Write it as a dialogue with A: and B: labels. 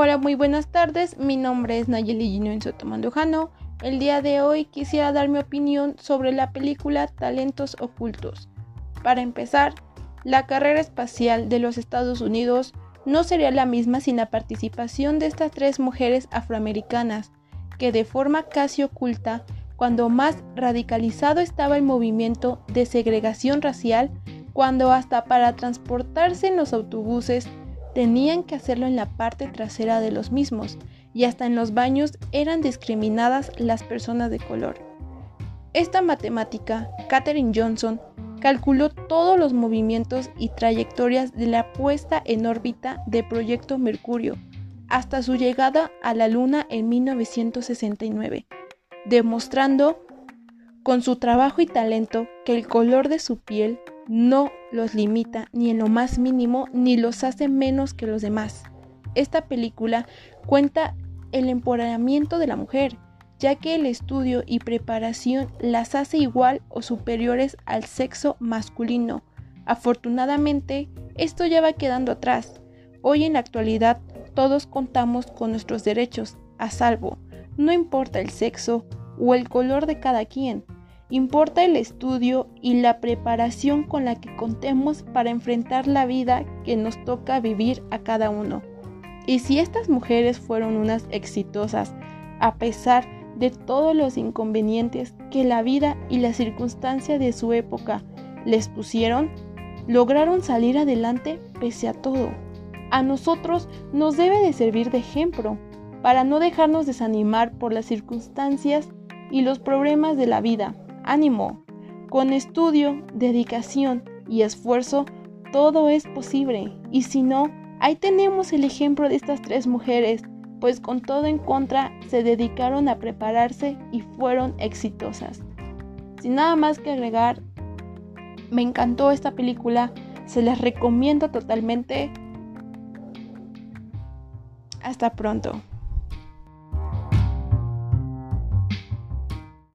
A: Hola, muy buenas tardes. Mi nombre es Nayeli Gino en Sotomandujano. El día de hoy quisiera dar mi opinión sobre la película Talentos Ocultos. Para empezar, la carrera espacial de los Estados Unidos no sería la misma sin la participación de estas tres mujeres afroamericanas, que de forma casi oculta, cuando más radicalizado estaba el movimiento de segregación racial, cuando hasta para transportarse en los autobuses tenían que hacerlo en la parte trasera de los mismos y hasta en los baños eran discriminadas las personas de color. Esta matemática, Katherine Johnson, calculó todos los movimientos y trayectorias de la puesta en órbita de Proyecto Mercurio hasta su llegada a la Luna en 1969, demostrando con su trabajo y talento que el color de su piel no los limita ni en lo más mínimo ni los hace menos que los demás. Esta película cuenta el empoderamiento de la mujer, ya que el estudio y preparación las hace igual o superiores al sexo masculino. Afortunadamente, esto ya va quedando atrás. Hoy en la actualidad todos contamos con nuestros derechos, a salvo, no importa el sexo o el color de cada quien. Importa el estudio y la preparación con la que contemos para enfrentar la vida que nos toca vivir a cada uno. Y si estas mujeres fueron unas exitosas, a pesar de todos los inconvenientes que la vida y la circunstancia de su época les pusieron, lograron salir adelante pese a todo. A nosotros nos debe de servir de ejemplo para no dejarnos desanimar por las circunstancias y los problemas de la vida ánimo. Con estudio, dedicación y esfuerzo, todo es posible. Y si no, ahí tenemos el ejemplo de estas tres mujeres, pues con todo en contra se dedicaron a prepararse y fueron exitosas. Sin nada más que agregar, me encantó esta película, se les recomiendo totalmente. Hasta pronto.